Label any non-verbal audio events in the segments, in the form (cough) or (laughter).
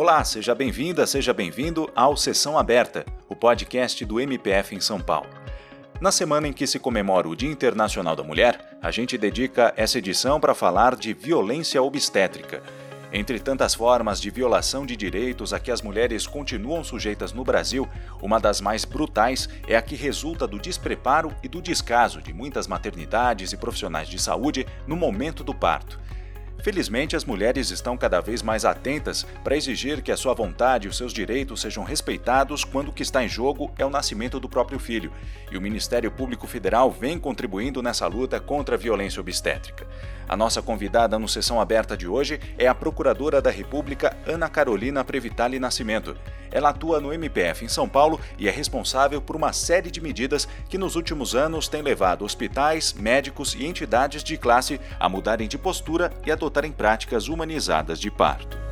Olá, seja bem-vinda, seja bem-vindo ao Sessão Aberta, o podcast do MPF em São Paulo. Na semana em que se comemora o Dia Internacional da Mulher, a gente dedica essa edição para falar de violência obstétrica. Entre tantas formas de violação de direitos a que as mulheres continuam sujeitas no Brasil, uma das mais brutais é a que resulta do despreparo e do descaso de muitas maternidades e profissionais de saúde no momento do parto. Felizmente, as mulheres estão cada vez mais atentas para exigir que a sua vontade e os seus direitos sejam respeitados quando o que está em jogo é o nascimento do próprio filho, e o Ministério Público Federal vem contribuindo nessa luta contra a violência obstétrica. A nossa convidada no Sessão Aberta de hoje é a Procuradora da República Ana Carolina Previtali Nascimento. Ela atua no MPF em São Paulo e é responsável por uma série de medidas que nos últimos anos têm levado hospitais, médicos e entidades de classe a mudarem de postura e adotarem práticas humanizadas de parto.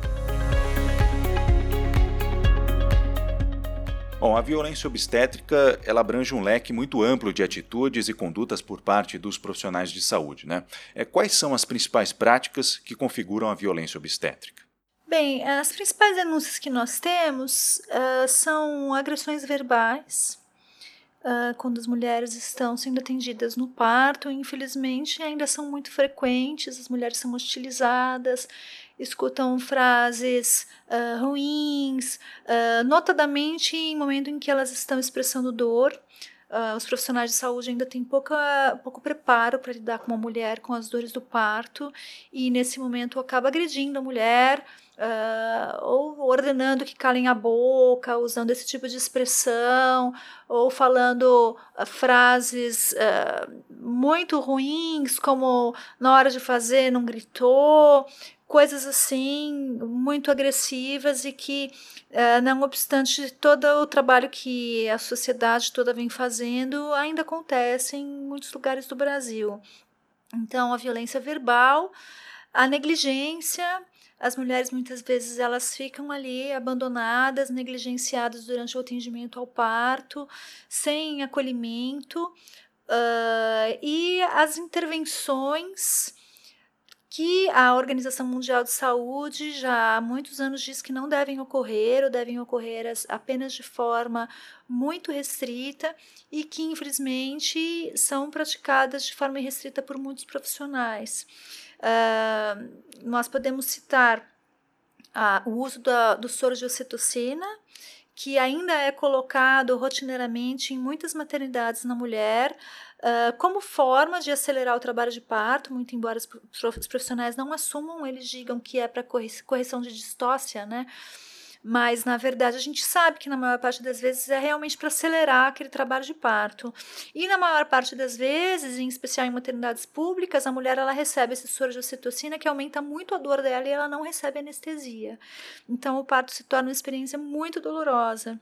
Bom, a violência obstétrica ela abrange um leque muito amplo de atitudes e condutas por parte dos profissionais de saúde. Né? É, quais são as principais práticas que configuram a violência obstétrica? Bem, as principais denúncias que nós temos uh, são agressões verbais, uh, quando as mulheres estão sendo atendidas no parto, infelizmente ainda são muito frequentes, as mulheres são hostilizadas, escutam frases uh, ruins, uh, notadamente em momento em que elas estão expressando dor. Uh, os profissionais de saúde ainda têm pouca, pouco preparo para lidar com uma mulher com as dores do parto e nesse momento acaba agredindo a mulher uh, ou ordenando que calem a boca, usando esse tipo de expressão ou falando uh, frases muito ruins como na hora de fazer não gritou coisas assim muito agressivas e que, uh, não obstante todo o trabalho que a sociedade toda vem fazendo, ainda acontece em muitos lugares do Brasil. Então, a violência verbal, a negligência, as mulheres muitas vezes elas ficam ali abandonadas, negligenciadas durante o atendimento ao parto, sem acolhimento, uh, e as intervenções que a Organização Mundial de Saúde já há muitos anos diz que não devem ocorrer ou devem ocorrer apenas de forma muito restrita e que, infelizmente, são praticadas de forma restrita por muitos profissionais. Uh, nós podemos citar uh, o uso da, do soro de ocitocina, que ainda é colocado rotineiramente em muitas maternidades na mulher, uh, como forma de acelerar o trabalho de parto, muito embora os profissionais não assumam, eles digam que é para correção de distócia, né? Mas na verdade a gente sabe que na maior parte das vezes é realmente para acelerar aquele trabalho de parto. E na maior parte das vezes, em especial em maternidades públicas, a mulher ela recebe esse soro de ocitocina que aumenta muito a dor dela e ela não recebe anestesia. Então o parto se torna uma experiência muito dolorosa.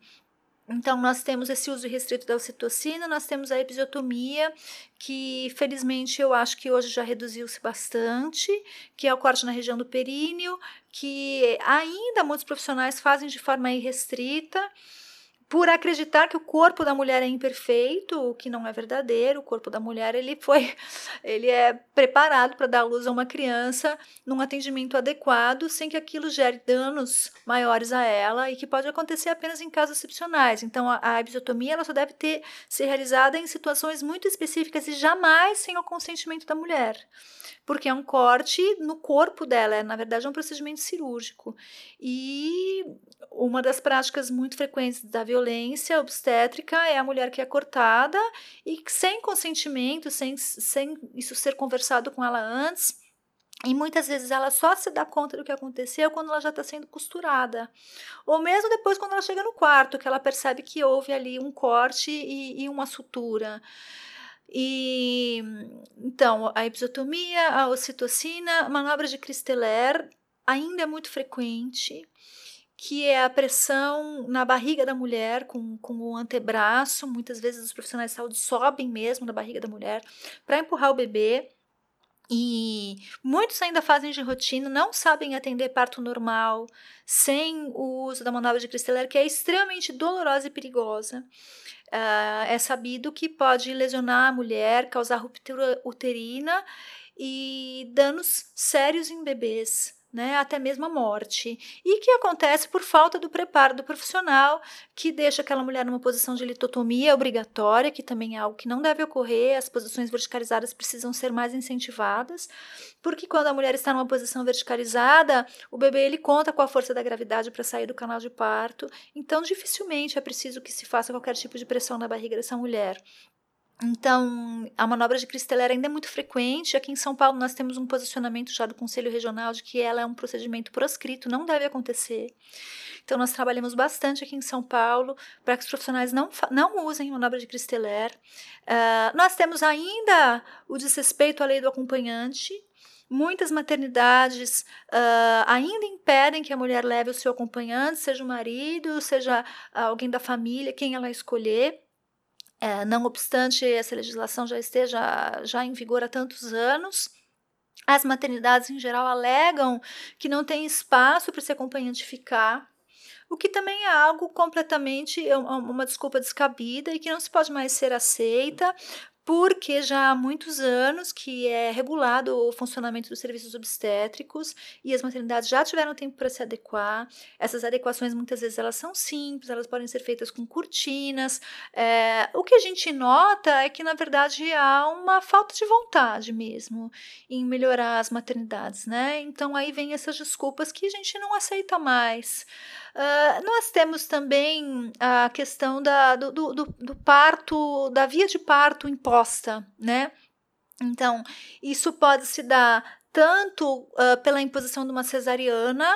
Então, nós temos esse uso restrito da ocitocina, nós temos a episiotomia, que felizmente eu acho que hoje já reduziu-se bastante, que é o corte na região do períneo, que ainda muitos profissionais fazem de forma irrestrita por acreditar que o corpo da mulher é imperfeito, o que não é verdadeiro. O corpo da mulher ele foi, (laughs) ele é preparado para dar luz a uma criança num atendimento adequado, sem que aquilo gere danos maiores a ela e que pode acontecer apenas em casos excepcionais. Então a, a episiotomia ela só deve ter ser realizada em situações muito específicas e jamais sem o consentimento da mulher porque é um corte no corpo dela, é, na verdade é um procedimento cirúrgico. E uma das práticas muito frequentes da violência obstétrica é a mulher que é cortada e sem consentimento, sem, sem isso ser conversado com ela antes. E muitas vezes ela só se dá conta do que aconteceu quando ela já está sendo costurada. Ou mesmo depois, quando ela chega no quarto, que ela percebe que houve ali um corte e, e uma sutura. E então, a episiotomia, a ocitocina, manobra de Christeller ainda é muito frequente, que é a pressão na barriga da mulher com, com o antebraço. Muitas vezes os profissionais de saúde sobem mesmo na barriga da mulher para empurrar o bebê. E muitos ainda fazem de rotina, não sabem atender parto normal, sem o uso da manobra de Christeller, que é extremamente dolorosa e perigosa. Uh, é sabido que pode lesionar a mulher, causar ruptura uterina e danos sérios em bebês. Né, até mesmo a morte, e que acontece por falta do preparo do profissional, que deixa aquela mulher numa posição de litotomia obrigatória, que também é algo que não deve ocorrer, as posições verticalizadas precisam ser mais incentivadas, porque quando a mulher está numa posição verticalizada, o bebê ele conta com a força da gravidade para sair do canal de parto, então dificilmente é preciso que se faça qualquer tipo de pressão na barriga dessa mulher. Então, a manobra de cristaleira ainda é muito frequente. Aqui em São Paulo, nós temos um posicionamento já do Conselho Regional de que ela é um procedimento proscrito, não deve acontecer. Então, nós trabalhamos bastante aqui em São Paulo para que os profissionais não, não usem manobra de cristaleira. Uh, nós temos ainda o desrespeito à lei do acompanhante. Muitas maternidades uh, ainda impedem que a mulher leve o seu acompanhante, seja o marido, seja alguém da família, quem ela escolher. É, não obstante essa legislação já esteja já em vigor há tantos anos, as maternidades em geral alegam que não tem espaço para esse acompanhante ficar, o que também é algo completamente é uma desculpa descabida e que não se pode mais ser aceita, porque já há muitos anos que é regulado o funcionamento dos serviços obstétricos e as maternidades já tiveram tempo para se adequar. Essas adequações muitas vezes elas são simples, elas podem ser feitas com cortinas. É, o que a gente nota é que na verdade há uma falta de vontade mesmo em melhorar as maternidades, né? Então aí vem essas desculpas que a gente não aceita mais. Uh, nós temos também a questão da, do, do, do parto, da via de parto imposta, né? Então, isso pode se dar tanto uh, pela imposição de uma cesariana,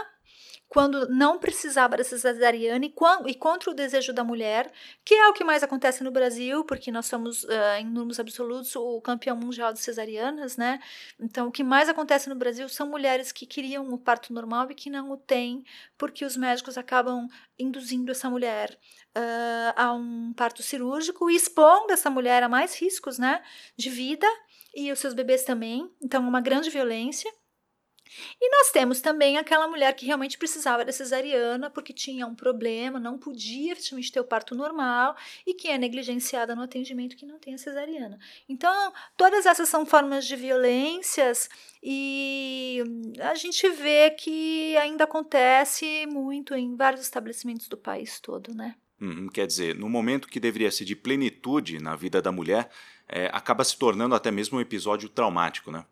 quando não precisava dessa cesariana e, quando, e, contra o desejo da mulher, que é o que mais acontece no Brasil, porque nós somos, uh, em números absolutos, o campeão mundial de cesarianas, né? Então, o que mais acontece no Brasil são mulheres que queriam o parto normal e que não o têm, porque os médicos acabam induzindo essa mulher uh, a um parto cirúrgico e expondo essa mulher a mais riscos, né? De vida e os seus bebês também. Então, é uma grande violência. E nós temos também aquela mulher que realmente precisava da cesariana porque tinha um problema, não podia efetivamente ter o parto normal e que é negligenciada no atendimento que não tem a cesariana. Então, todas essas são formas de violências e a gente vê que ainda acontece muito em vários estabelecimentos do país todo, né? Uhum, quer dizer, no momento que deveria ser de plenitude na vida da mulher, é, acaba se tornando até mesmo um episódio traumático, né?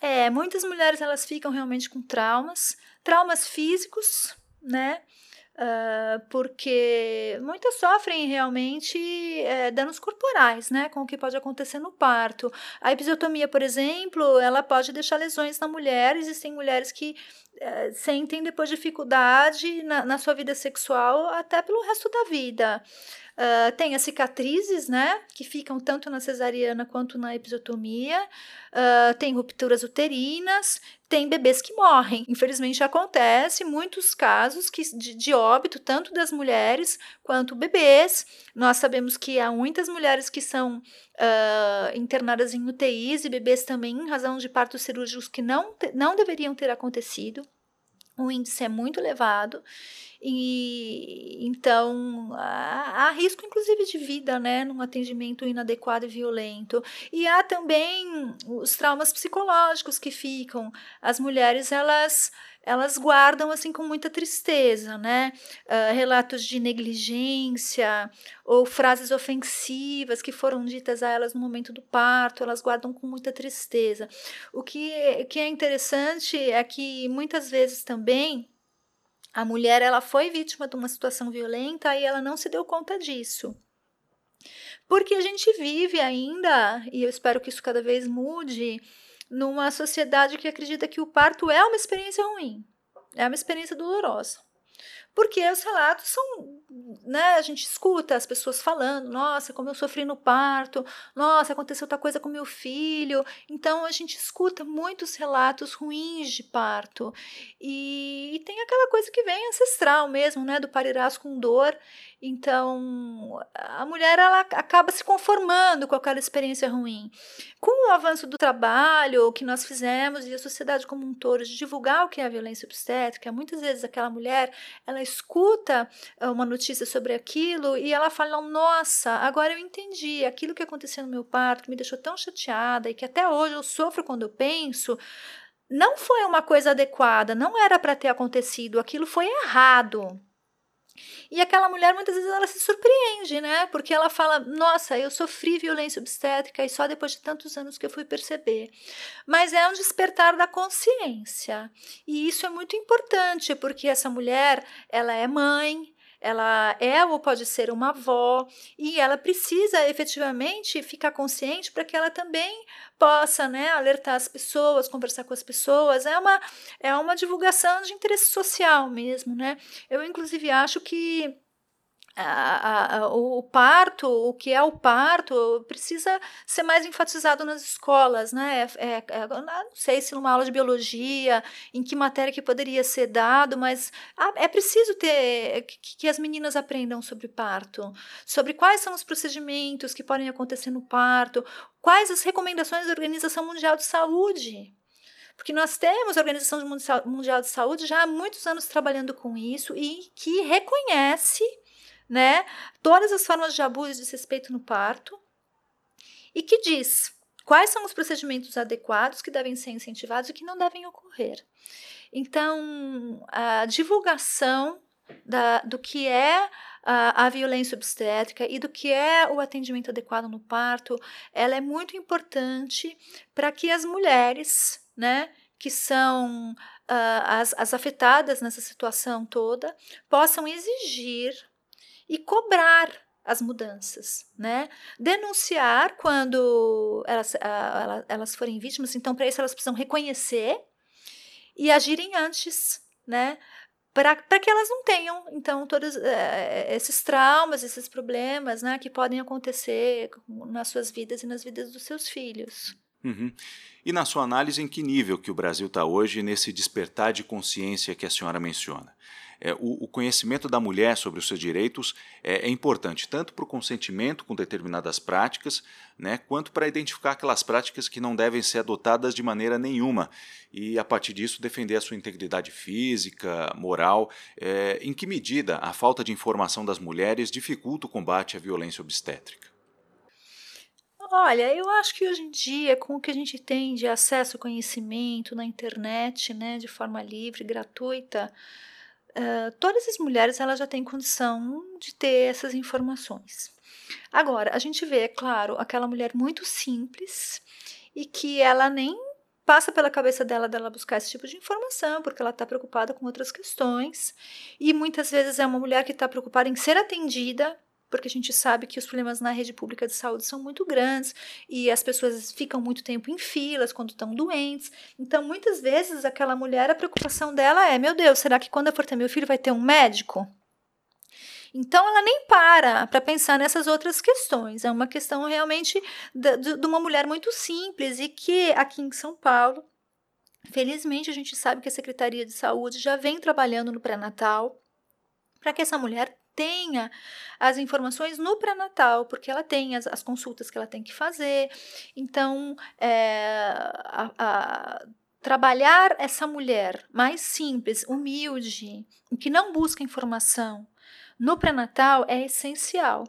É, muitas mulheres elas ficam realmente com traumas, traumas físicos, né? Uh, porque muitas sofrem realmente é, danos corporais, né, com o que pode acontecer no parto. A episiotomia, por exemplo, ela pode deixar lesões na mulher. Existem mulheres que é, sentem depois dificuldade na, na sua vida sexual até pelo resto da vida. Uh, tem as cicatrizes, né, que ficam tanto na cesariana quanto na episiotomia. Uh, tem rupturas uterinas, tem bebês que morrem. Infelizmente acontece muitos casos que, de, de óbito, tanto das mulheres quanto bebês. Nós sabemos que há muitas mulheres que são uh, internadas em UTIs e bebês também em razão de partos cirúrgicos que não, não deveriam ter acontecido o índice é muito elevado e então há, há, risco inclusive de vida, né, num atendimento inadequado e violento. E há também os traumas psicológicos que ficam. As mulheres elas elas guardam assim com muita tristeza, né? Uh, relatos de negligência ou frases ofensivas que foram ditas a elas no momento do parto, elas guardam com muita tristeza. O que, que é interessante é que muitas vezes também a mulher ela foi vítima de uma situação violenta e ela não se deu conta disso. Porque a gente vive ainda, e eu espero que isso cada vez mude, numa sociedade que acredita que o parto é uma experiência ruim, é uma experiência dolorosa. Porque os relatos são, né, a gente escuta as pessoas falando, nossa, como eu sofri no parto, nossa, aconteceu outra coisa com meu filho. Então a gente escuta muitos relatos ruins de parto. E, e tem aquela coisa que vem ancestral mesmo, né, do parirás com dor. Então, a mulher ela acaba se conformando com aquela experiência ruim. Com o avanço do trabalho que nós fizemos e a sociedade como um todo de divulgar o que é a violência obstétrica, muitas vezes aquela mulher, ela escuta eh, uma notícia sobre aquilo e ela fala: "Nossa, agora eu entendi, aquilo que aconteceu no meu parto que me deixou tão chateada e que até hoje eu sofro quando eu penso, não foi uma coisa adequada, não era para ter acontecido, aquilo foi errado. E aquela mulher muitas vezes ela se surpreende, né? Porque ela fala: "Nossa, eu sofri violência obstétrica e só depois de tantos anos que eu fui perceber". Mas é um despertar da consciência. E isso é muito importante, porque essa mulher, ela é mãe, ela é ou pode ser uma avó e ela precisa efetivamente ficar consciente para que ela também possa né, alertar as pessoas, conversar com as pessoas. É uma, é uma divulgação de interesse social mesmo. Né? Eu, inclusive, acho que a, a, o parto, o que é o parto, precisa ser mais enfatizado nas escolas, né? É, é, é não sei se numa aula de biologia, em que matéria que poderia ser dado, mas é preciso ter que, que as meninas aprendam sobre parto, sobre quais são os procedimentos que podem acontecer no parto, quais as recomendações da Organização Mundial de Saúde. Porque nós temos a Organização Mundial de Saúde já há muitos anos trabalhando com isso e que reconhece né? Todas as formas de abuso e desrespeito no parto. E que diz quais são os procedimentos adequados que devem ser incentivados e que não devem ocorrer. Então, a divulgação da, do que é a, a, violência obstétrica e do que é o atendimento adequado no parto, ela é muito importante para que as mulheres, né, que são uh, as, as afetadas nessa situação toda, possam exigir e cobrar as mudanças, né? Denunciar quando elas, elas forem vítimas, então para isso elas precisam reconhecer e agirem antes, né? Para que elas não tenham, então, todos é, esses traumas, esses problemas, né? Que podem acontecer nas suas vidas e nas vidas dos seus filhos. Uhum. E na sua análise, em que nível que o Brasil está hoje nesse despertar de consciência que a senhora menciona? É, o, o, conhecimento da mulher sobre os seus direitos é, é importante, tanto para o consentimento com determinadas práticas, né, quanto para identificar aquelas práticas que não devem ser adotadas de maneira nenhuma e, a partir disso, defender a sua integridade física, moral. É, em que medida a falta de informação das mulheres dificulta o combate à violência obstétrica? Olha, eu acho que hoje em dia, com o que a gente tem de acesso ao conhecimento na internet, né, de forma livre, gratuita, uh, todas as mulheres elas já têm condição de ter essas informações. Agora, a gente vê, é claro, aquela mulher muito simples e que ela nem passa pela cabeça dela dela buscar esse tipo de informação, porque ela está preocupada com outras questões. E muitas vezes é uma mulher que está preocupada em ser atendida porque a gente sabe que os problemas na rede pública de saúde são muito grandes e as pessoas ficam muito tempo em filas quando estão doentes. Então, muitas vezes, aquela mulher, a preocupação dela é: meu Deus, será que quando eu for ter meu filho vai ter um médico? Então, ela nem para para pensar nessas outras questões. É uma questão realmente de, de uma mulher muito simples e que aqui em São Paulo, felizmente, a gente sabe que a Secretaria de Saúde já vem trabalhando no pré-natal para que essa mulher tenha as informações no pré-natal, porque ela tem as, as, consultas que ela tem que fazer. Então, é, a, a, trabalhar essa mulher mais simples, humilde, que não busca informação no pré-natal é essencial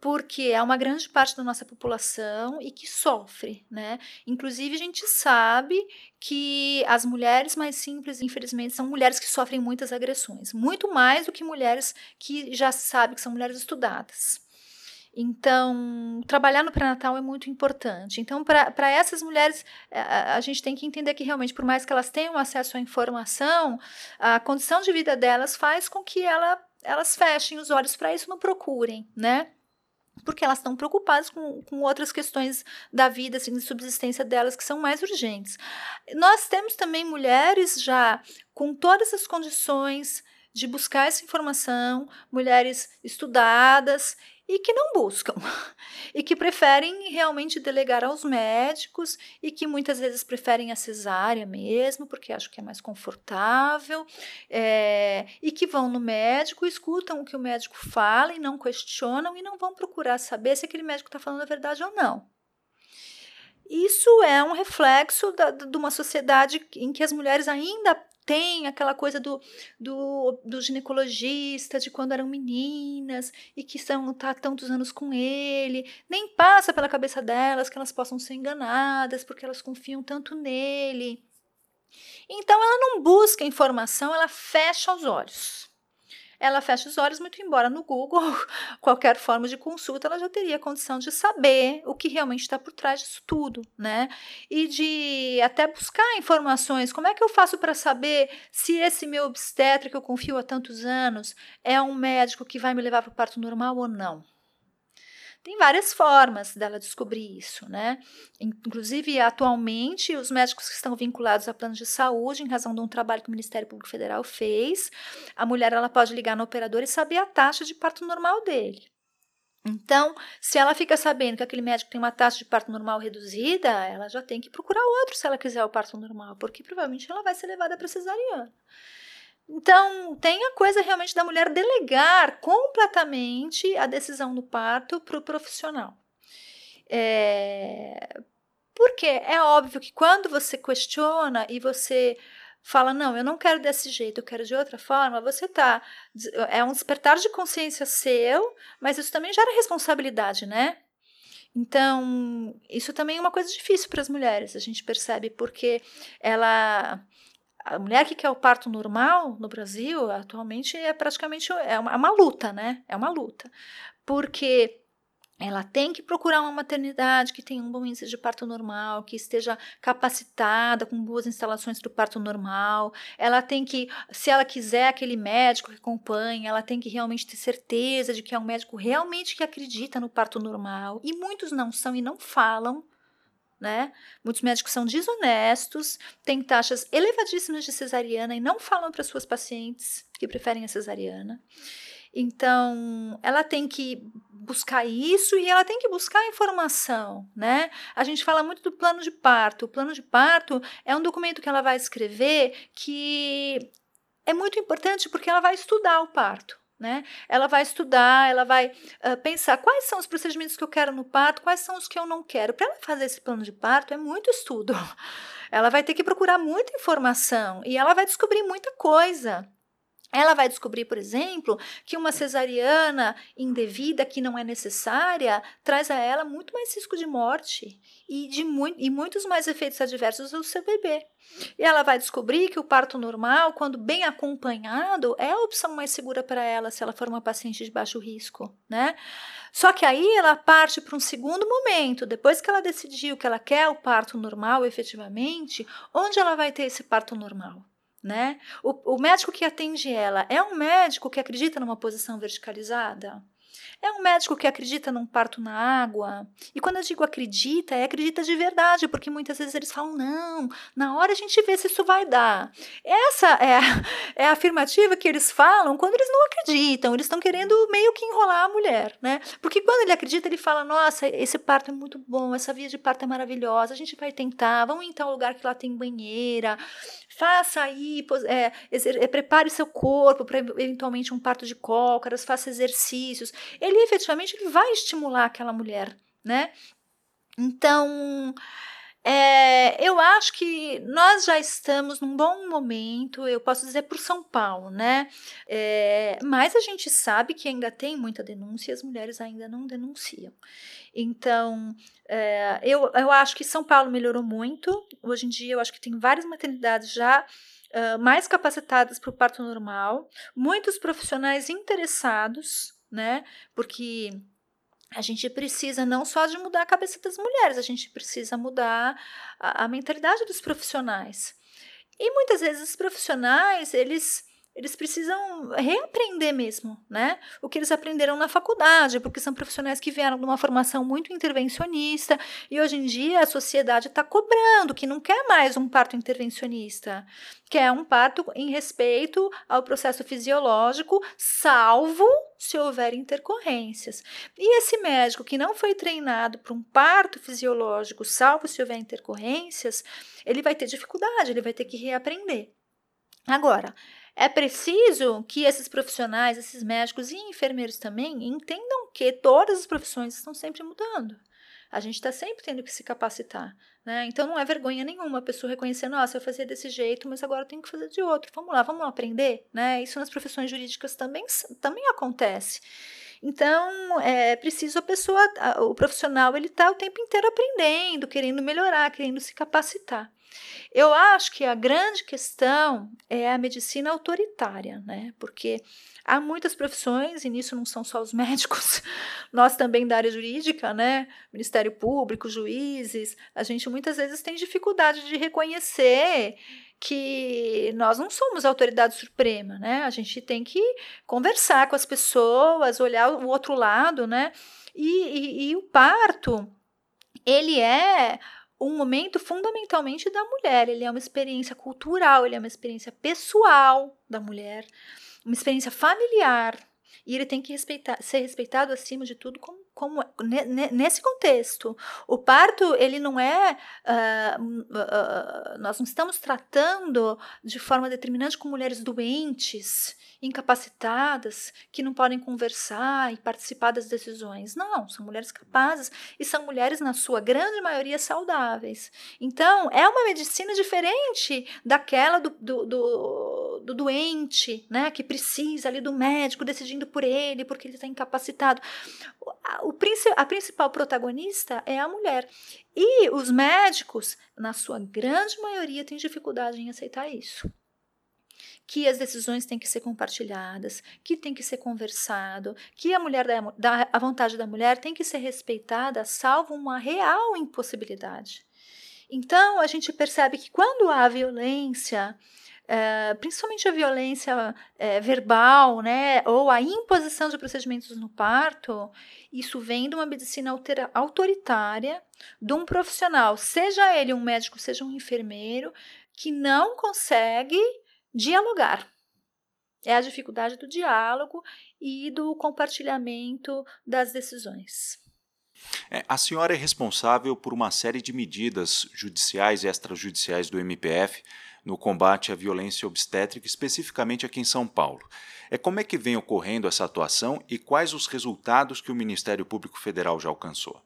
porque é uma grande parte da nossa população e que sofre, né? Inclusive a gente sabe que as mulheres mais simples, infelizmente, são mulheres que sofrem muitas agressões, muito mais do que mulheres que já se sabe que são mulheres estudadas. Então, trabalhar no pré-natal é muito importante. Então, para essas mulheres, a, a, gente tem que entender que realmente, por mais que elas tenham acesso à informação, a condição de vida delas faz com que ela, elas fechem os olhos para isso, não procurem, né? Porque elas estão preocupadas com, com outras questões da vida, assim, de subsistência delas, que são mais urgentes. Nós temos também mulheres já com todas as condições de buscar essa informação, mulheres estudadas e que não buscam, (laughs) e que preferem realmente delegar aos médicos e que muitas vezes preferem a cesárea mesmo, porque acham que é mais confortável, é, e que vão no médico, escutam o que o médico fala e não questionam e não vão procurar saber se aquele médico está falando a verdade ou não. Isso é um reflexo da, de uma sociedade em que as mulheres ainda tem aquela coisa do, do, do ginecologista de quando eram meninas e que estão tá tantos anos com ele, nem passa pela cabeça delas que elas possam ser enganadas porque elas confiam tanto nele. Então ela não busca informação, ela fecha os olhos ela fecha os olhos, muito embora no Google, (laughs) qualquer forma de consulta, ela já teria condição de saber o que realmente está por trás disso tudo, né? E de até buscar informações. Como é que eu faço para saber se esse meu obstetra que eu confio há tantos anos é um médico que vai me levar para o parto normal ou não? Tem várias formas dela descobrir isso, né? Inclusive, atualmente, os médicos que estão vinculados a planos de saúde, em razão de um trabalho que o Ministério Público Federal fez, a mulher ela pode ligar no operador e saber a taxa de parto normal dele. Então, se ela fica sabendo que aquele médico tem uma taxa de parto normal reduzida, ela já tem que procurar outro se ela quiser o parto normal, porque provavelmente ela vai ser levada para cesariana. Então, tem a coisa realmente da mulher delegar completamente a decisão do parto para o profissional. É, porque é óbvio que quando você questiona e você fala, não, eu não quero desse jeito, eu quero de outra forma, você tá. É um despertar de consciência seu, mas isso também gera responsabilidade, né? Então, isso também é uma coisa difícil para as mulheres, a gente percebe, porque ela a mulher que quer o parto normal no Brasil atualmente é praticamente é uma, é uma luta, né? É uma luta. Porque ela tem que procurar uma maternidade que tenha um bom índice de parto normal, que esteja capacitada, com boas instalações para o parto normal. Ela tem que, se ela quiser aquele médico que acompanha, ela tem que realmente ter certeza de que é um médico realmente que acredita no parto normal. E muitos não são e não falam né? Muitos médicos são desonestos, têm taxas elevadíssimas de cesariana e não falam para suas pacientes que preferem a cesariana. Então, ela tem que buscar isso e ela tem que buscar informação, né? A gente fala muito do plano de parto. O plano de parto é um documento que ela vai escrever que é muito importante porque ela vai estudar o parto. Né? Ela vai estudar, ela vai uh, pensar quais são os procedimentos que eu quero no parto, quais são os que eu não quero. Para ela fazer esse plano de parto é muito estudo. (laughs) Ela vai ter que procurar muita informação e ela vai descobrir muita coisa. Ela vai descobrir, por exemplo, que uma cesariana indevida, que não é necessária, traz a ela muito mais risco de morte e, de mu e muitos mais efeitos adversos ao seu bebê. E ela vai descobrir que o parto normal, quando bem acompanhado, é a opção mais segura para ela se ela for uma paciente de baixo risco, né? Só que aí ela parte para um segundo momento, depois que ela decidiu que ela quer o parto normal efetivamente, onde ela vai ter esse parto normal? Né? O, o médico que atende ela é um médico que acredita numa posição verticalizada? É um médico que acredita num parto na água. E quando eu digo acredita, é acredita de verdade, porque muitas vezes eles falam, não, na hora a gente vê se isso vai dar. Essa é é a afirmativa que eles falam quando eles não acreditam, eles estão querendo meio que enrolar a mulher, né? Porque quando ele acredita, ele fala, nossa, esse parto é muito bom, essa via de parto é maravilhosa, a gente vai tentar, vamos em tal lugar que lá tem banheira, faça aí, é, é, prepare seu corpo para eventualmente um parto de cócaras, faça exercícios. Efetivamente ele vai estimular aquela mulher, né? Então, é, eu acho que nós já estamos num bom momento, eu posso dizer por São Paulo, né? É, mas a gente sabe que ainda tem muita denúncia e as mulheres ainda não denunciam. Então, é, eu, eu acho que São Paulo melhorou muito. Hoje em dia, eu acho que tem várias maternidades já uh, mais capacitadas para o parto normal, muitos profissionais interessados, né? Porque a gente precisa não só de mudar a cabeça das mulheres, a gente precisa mudar a, a mentalidade dos profissionais. E muitas vezes os profissionais, eles eles precisam reaprender mesmo, né? O que eles aprenderam na faculdade, porque são profissionais que vieram de uma formação muito intervencionista e hoje em dia a sociedade está cobrando que não quer mais um parto intervencionista, quer um parto em respeito ao processo fisiológico, salvo se houver intercorrências. E esse médico que não foi treinado para um parto fisiológico, salvo se houver intercorrências, ele vai ter dificuldade, ele vai ter que reaprender. Agora, é preciso que esses profissionais, esses médicos e enfermeiros também entendam que todas as profissões estão sempre mudando. A gente está sempre tendo que se capacitar. Né? Então não é vergonha nenhuma a pessoa reconhecer, nossa, eu fazia desse jeito, mas agora eu tenho que fazer de outro. Vamos lá, vamos aprender. Né? Isso nas profissões jurídicas também, também acontece. Então, é preciso a pessoa, o profissional, ele está o tempo inteiro aprendendo, querendo melhorar, querendo se capacitar. Eu acho que a grande questão é a medicina autoritária, né? Porque há muitas profissões, e nisso não são só os (laughs) médicos, nós também da área jurídica, né? Ministério Público, juízes, a gente muitas vezes tem dificuldade de reconhecer que nós não somos autoridade suprema, né? A gente tem que conversar com as pessoas, olhar o outro lado, né? E, e, e o parto, ele é um momento fundamentalmente da mulher, ele é uma experiência cultural, ele é uma experiência pessoal da mulher, uma experiência familiar, e ele tem que respeitar, ser respeitado acima de tudo como como nesse contexto. O parto ele não é uh, uh, nós não estamos tratando de forma determinante com mulheres doentes incapacitadas que não podem conversar e participar das decisões. Não são mulheres capazes e são mulheres na sua grande maioria saudáveis. Então é uma medicina diferente daquela do, do, do, do doente né que precisa ali do médico decidindo por ele porque ele está incapacitado. O, a principal protagonista é a mulher. E os médicos, na sua grande maioria, têm dificuldade em aceitar isso que as decisões têm que ser compartilhadas, que tem que ser conversado, que a mulher da, da, a vontade da mulher tem que ser respeitada, salvo uma real impossibilidade. Então a gente percebe que quando há violência, é, principalmente a violência é, verbal, né, ou a imposição de procedimentos no parto, isso vem de uma medicina altera, autoritária, de um profissional, seja ele um médico, seja um enfermeiro, que não consegue dialogar. É a dificuldade do diálogo e do compartilhamento das decisões. É, a senhora é responsável por uma série de medidas judiciais e extrajudiciais do MPF no combate à violência obstétrica, especificamente aqui em São Paulo. É como é que vem ocorrendo essa atuação e quais os resultados que o Ministério Público Federal já alcançou?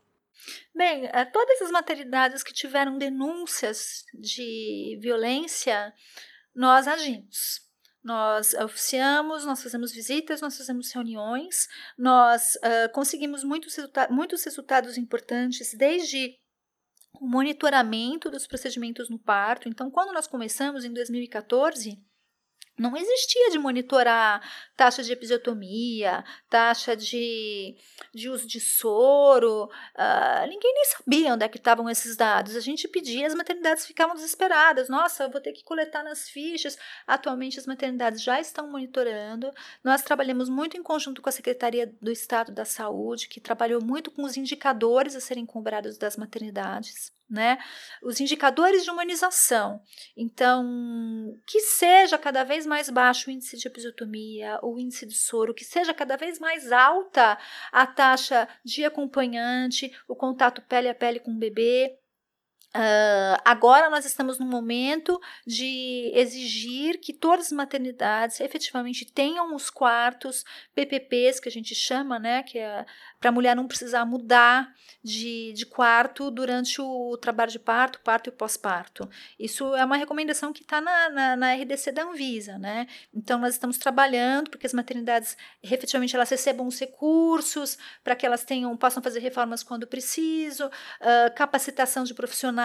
Bem, eh, todas as maternidades que tiveram denúncias de violência, nós agimos. Nós oficiamos, nós fazemos visitas, nós fazemos reuniões, nós uh, conseguimos muitos, resulta muitos resultados importantes, desde o monitoramento dos procedimentos no parto. Então, quando nós começamos em 2014, não existia de monitorar taxa de episiotomia, taxa de, de uso de soro, uh, ninguém nem sabia onde é que estavam esses dados. A gente pedia, as maternidades ficavam desesperadas. Nossa, vou ter que coletar nas fichas. Atualmente as maternidades já estão monitorando. Nós trabalhamos muito em conjunto com a Secretaria do Estado da Saúde, que trabalhou muito com os indicadores a serem cobrados das maternidades né? Os indicadores de humanização. Então, que seja cada vez mais baixo o índice de episiotomia, o índice de soro, que seja cada vez mais alta a taxa de acompanhante, o contato pele a pele com o bebê. Uh, agora nós estamos no momento de exigir que todas as maternidades efetivamente tenham os quartos PPPs que a gente chama, né, que é para a mulher não precisar mudar de, de quarto durante o trabalho de parto, parto e pós-parto. Isso é uma recomendação que está na, na, na, RDC da Anvisa, né? Então nós estamos trabalhando porque as maternidades efetivamente elas recebam os recursos para que elas tenham possam fazer reformas quando preciso, uh, capacitação de profissionais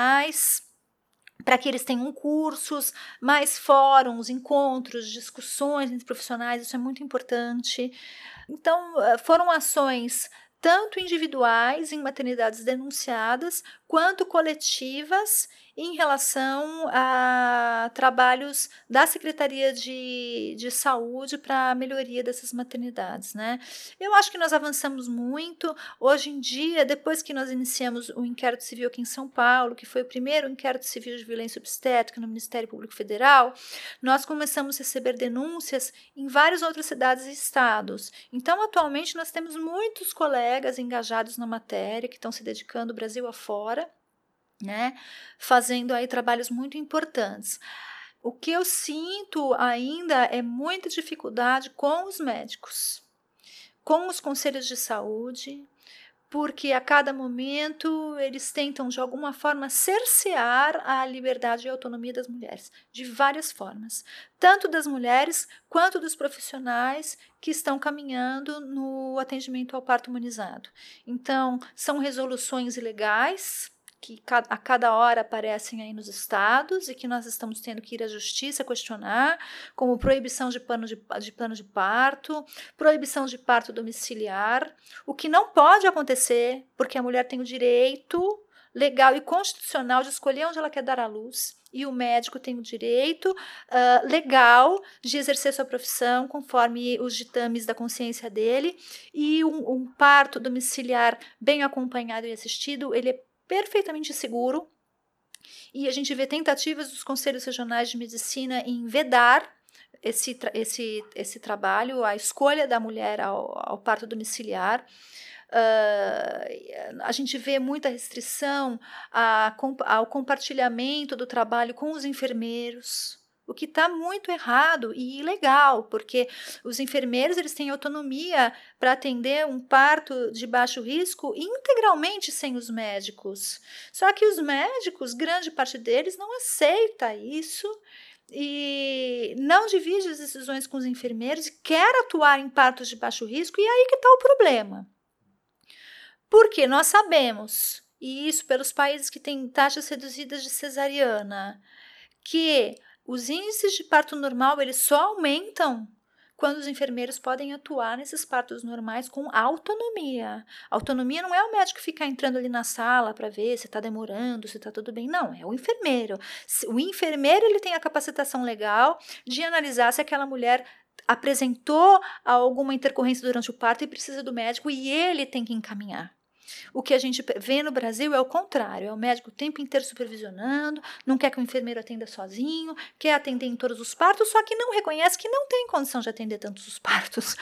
para que eles tenham cursos, mais fóruns, encontros, discussões entre profissionais, isso é muito importante. Então, foram ações tanto individuais em maternidades denunciadas, quanto coletivas em relação a trabalhos da Secretaria de, de Saúde para a melhoria dessas maternidades. Né? Eu acho que nós avançamos muito. Hoje em dia, depois que nós iniciamos o inquérito civil aqui em São Paulo, que foi o primeiro inquérito civil de violência obstétrica no Ministério Público Federal, nós começamos a receber denúncias em várias outras cidades e estados. Então, atualmente, nós temos muitos colegas engajados na matéria que estão se dedicando Brasil afora né? Fazendo aí trabalhos muito importantes. O que eu sinto ainda é muita dificuldade com os médicos, com os conselhos de saúde, porque a cada momento eles tentam de alguma forma cercear a liberdade e autonomia das mulheres, de várias formas, tanto das mulheres quanto dos profissionais que estão caminhando no atendimento ao parto humanizado. Então, são resoluções ilegais que a cada hora aparecem aí nos estados e que nós estamos tendo que ir à justiça questionar, como proibição de plano de, de plano de parto, proibição de parto domiciliar, o que não pode acontecer, porque a mulher tem o direito legal e constitucional de escolher onde ela quer dar à luz. E o médico tem o direito uh, legal de exercer sua profissão conforme os ditames da consciência dele. E um, um parto domiciliar bem acompanhado e assistido, ele é perfeitamente seguro. E a gente vê tentativas dos conselhos regionais de medicina em vedar esse, esse, esse trabalho, a escolha da mulher ao, ao parto domiciliar. Uh, a gente vê muita restrição a, ao compartilhamento do trabalho com os enfermeiros o que está muito errado e ilegal, porque os enfermeiros eles têm autonomia para atender um parto de baixo risco integralmente sem os médicos. Só que os médicos, grande parte deles, não aceita isso e não divide as decisões com os enfermeiros quer atuar em partos de baixo risco, e aí que está o problema. Porque nós sabemos, e isso pelos países que têm taxas reduzidas de cesariana, que os índices de parto normal eles só aumentam quando os enfermeiros podem atuar nesses partos normais com autonomia. Autonomia não é o médico ficar entrando ali na sala para ver se está demorando, se está tudo bem. Não, é o enfermeiro. O enfermeiro ele tem a capacitação legal de analisar se aquela mulher apresentou alguma intercorrência durante o parto e precisa do médico e ele tem que encaminhar. O que a gente vê no Brasil é o contrário: é o médico o tempo inteiro supervisionando, não quer que o enfermeiro atenda sozinho, quer atender em todos os partos, só que não reconhece que não tem condição de atender tantos os partos.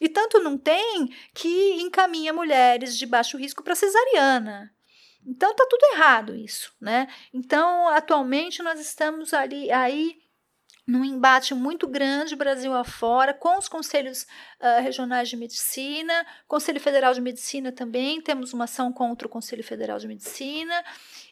E tanto não tem que encaminha mulheres de baixo risco para cesariana. Então tá tudo errado isso, né? Então, atualmente nós estamos ali aí num embate muito grande Brasil afora, com os conselhos uh, regionais de medicina, Conselho Federal de Medicina também, temos uma ação contra o Conselho Federal de Medicina,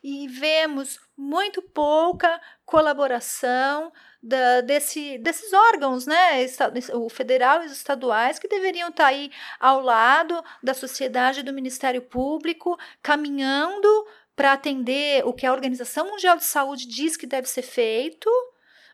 e vemos muito pouca colaboração da, desse, desses órgãos, né, o federal e os estaduais, que deveriam estar aí ao lado da sociedade e do Ministério Público, caminhando para atender o que a Organização Mundial de Saúde diz que deve ser feito,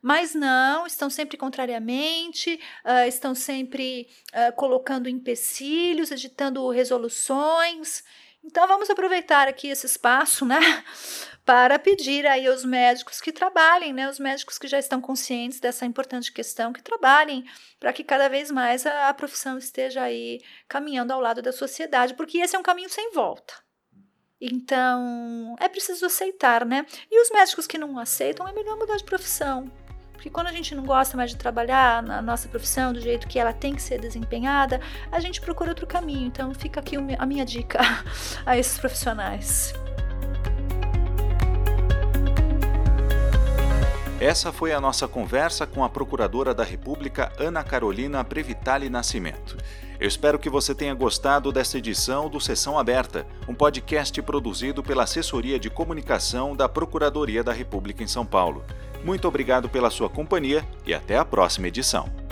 mas não, estão sempre contrariamente, uh, estão sempre uh, colocando empecilhos, editando resoluções. Então vamos aproveitar aqui esse espaço, né, (laughs) para pedir aí aos médicos que trabalhem, né, os médicos que já estão conscientes dessa importante questão, que trabalhem para que cada vez mais a, a profissão esteja aí caminhando ao lado da sociedade, porque esse é um caminho sem volta. Então, é preciso aceitar, né? E os médicos que não aceitam, é melhor mudar de profissão. Porque quando a gente não gosta mais de trabalhar na nossa profissão do jeito que ela tem que ser desempenhada, a gente procura outro caminho. Então fica aqui a minha dica (laughs) a esses profissionais. Essa foi a nossa conversa com a Procuradora da República Ana Carolina Previtali Nascimento. Eu espero que você tenha gostado desta edição do Sessão Aberta, um podcast produzido pela Assessoria de Comunicação da Procuradoria da República em São Paulo. Muito obrigado pela sua companhia e até a próxima edição.